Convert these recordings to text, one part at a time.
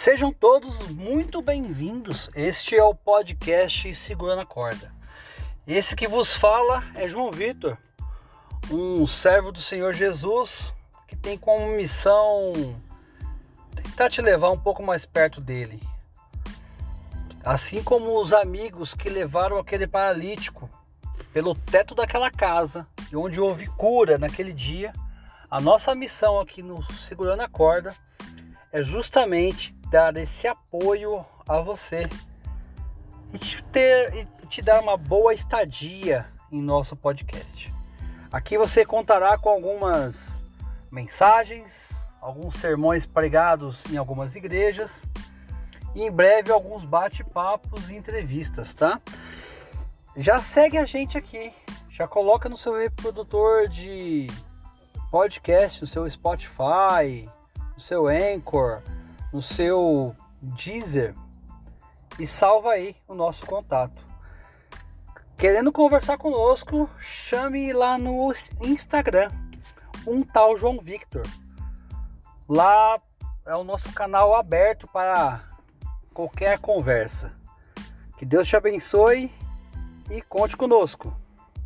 Sejam todos muito bem-vindos. Este é o podcast Segurando a Corda. Esse que vos fala é João Vitor, um servo do Senhor Jesus que tem como missão tentar te levar um pouco mais perto dele. Assim como os amigos que levaram aquele paralítico pelo teto daquela casa, onde houve cura naquele dia, a nossa missão aqui no Segurando a Corda é justamente dar esse apoio a você e te, ter, e te dar uma boa estadia em nosso podcast. Aqui você contará com algumas mensagens, alguns sermões pregados em algumas igrejas e em breve alguns bate-papos e entrevistas, tá? Já segue a gente aqui, já coloca no seu reprodutor de podcast, no seu Spotify, no seu Anchor, no seu Deezer e salva aí o nosso contato. Querendo conversar conosco, chame lá no Instagram, um tal João Victor. Lá é o nosso canal aberto para qualquer conversa. Que Deus te abençoe e conte conosco.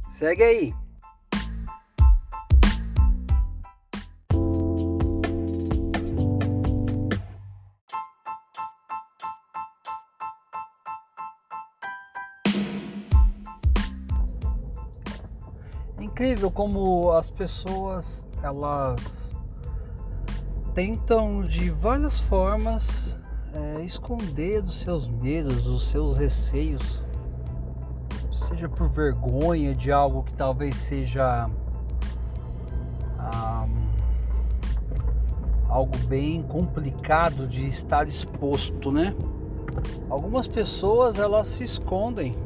Segue aí. Incrível como as pessoas elas tentam de várias formas é, esconder dos seus medos, dos seus receios, seja por vergonha de algo que talvez seja algo bem complicado de estar exposto, né? Algumas pessoas elas se escondem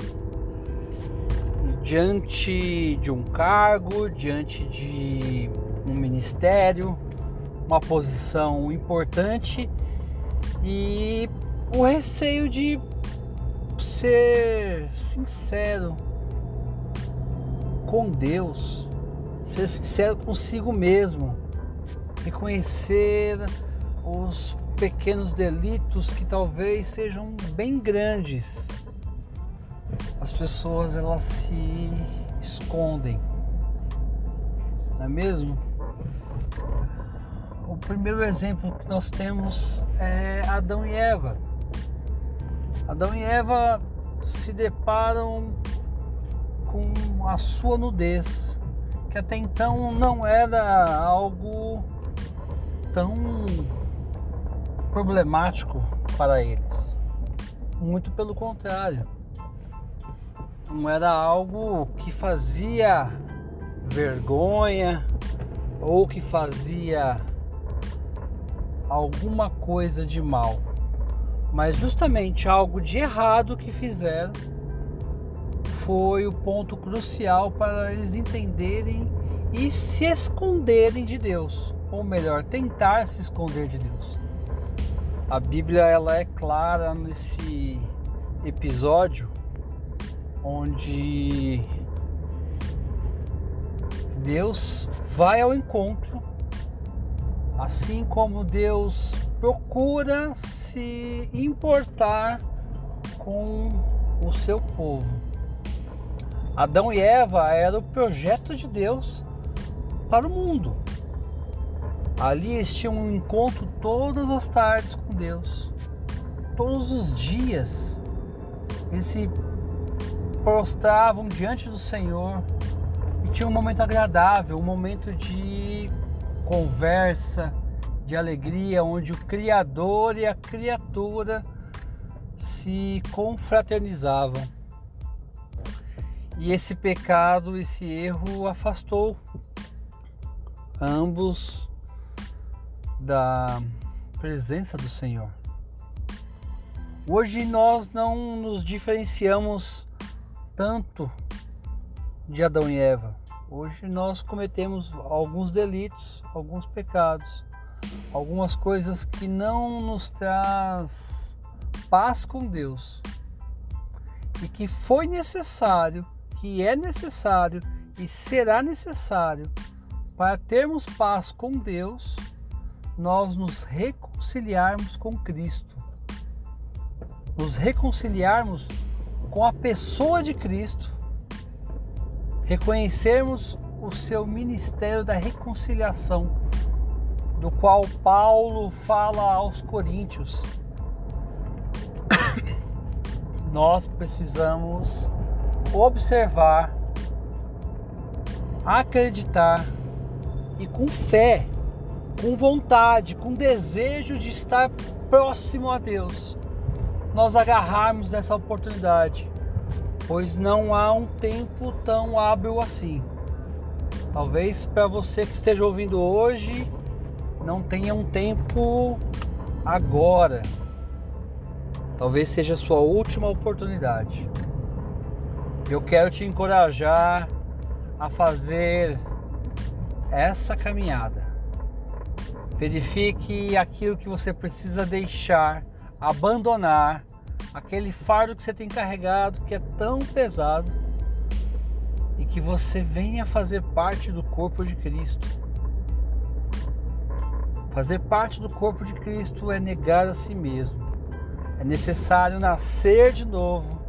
diante de um cargo, diante de um ministério, uma posição importante e o receio de ser sincero com Deus, ser sincero consigo mesmo, reconhecer os pequenos delitos que talvez sejam bem grandes pessoas elas se escondem, não é mesmo? O primeiro exemplo que nós temos é Adão e Eva. Adão e Eva se deparam com a sua nudez, que até então não era algo tão problemático para eles. Muito pelo contrário não era algo que fazia vergonha ou que fazia alguma coisa de mal, mas justamente algo de errado que fizeram foi o ponto crucial para eles entenderem e se esconderem de Deus, ou melhor, tentar se esconder de Deus. A Bíblia ela é clara nesse episódio onde Deus vai ao encontro, assim como Deus procura se importar com o seu povo. Adão e Eva era o projeto de Deus para o mundo. Ali eles tinham um encontro todas as tardes com Deus, todos os dias. Eles se prostravam diante do Senhor e tinham um momento agradável, um momento de conversa, de alegria, onde o Criador e a criatura se confraternizavam. E esse pecado, esse erro afastou ambos da presença do Senhor. Hoje nós não nos diferenciamos tanto de Adão e Eva. Hoje nós cometemos alguns delitos, alguns pecados, algumas coisas que não nos traz paz com Deus. E que foi necessário, que é necessário e será necessário para termos paz com Deus, nós nos reconciliarmos com Cristo. nos reconciliarmos com a pessoa de Cristo, reconhecermos o seu ministério da reconciliação, do qual Paulo fala aos Coríntios. Nós precisamos observar, acreditar e com fé, com vontade, com desejo de estar próximo a Deus, nós agarrarmos nessa oportunidade, pois não há um tempo tão hábil assim. Talvez para você que esteja ouvindo hoje, não tenha um tempo agora. Talvez seja a sua última oportunidade. Eu quero te encorajar a fazer essa caminhada. Verifique aquilo que você precisa deixar, abandonar, aquele fardo que você tem carregado que é tão pesado e que você venha fazer parte do corpo de Cristo. Fazer parte do corpo de Cristo é negar a si mesmo. É necessário nascer de novo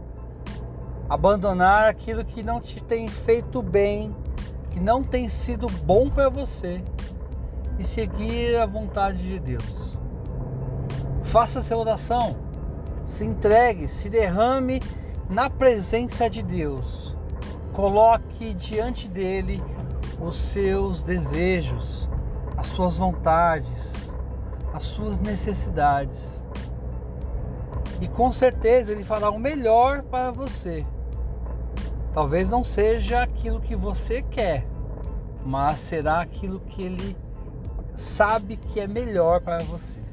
abandonar aquilo que não te tem feito bem, que não tem sido bom para você e seguir a vontade de Deus. Faça essa oração, se entregue, se derrame na presença de Deus. Coloque diante dele os seus desejos, as suas vontades, as suas necessidades. E com certeza ele fará o melhor para você. Talvez não seja aquilo que você quer, mas será aquilo que ele sabe que é melhor para você.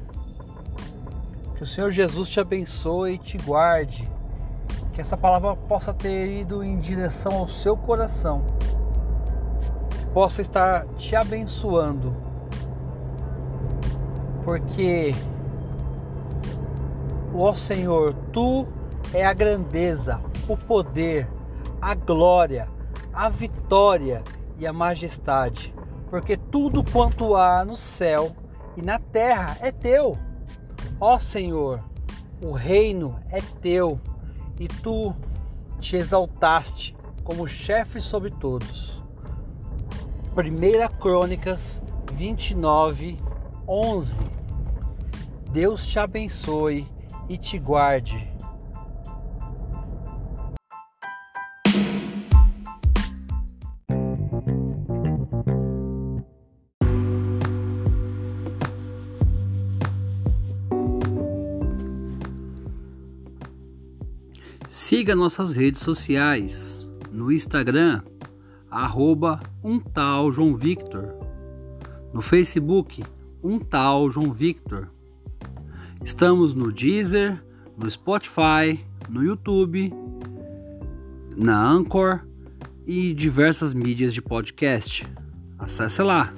Que o Senhor Jesus te abençoe e te guarde. Que essa palavra possa ter ido em direção ao seu coração. Que possa estar te abençoando. Porque, ó Senhor, tu é a grandeza, o poder, a glória, a vitória e a majestade, porque tudo quanto há no céu e na terra é teu. Ó Senhor, o reino é teu e tu te exaltaste como chefe sobre todos. 1 Crônicas 29, 11. Deus te abençoe e te guarde Siga nossas redes sociais no Instagram, arroba um tal João Victor, no Facebook, um tal João Victor. Estamos no Deezer, no Spotify, no YouTube, na Anchor e diversas mídias de podcast. Acesse lá.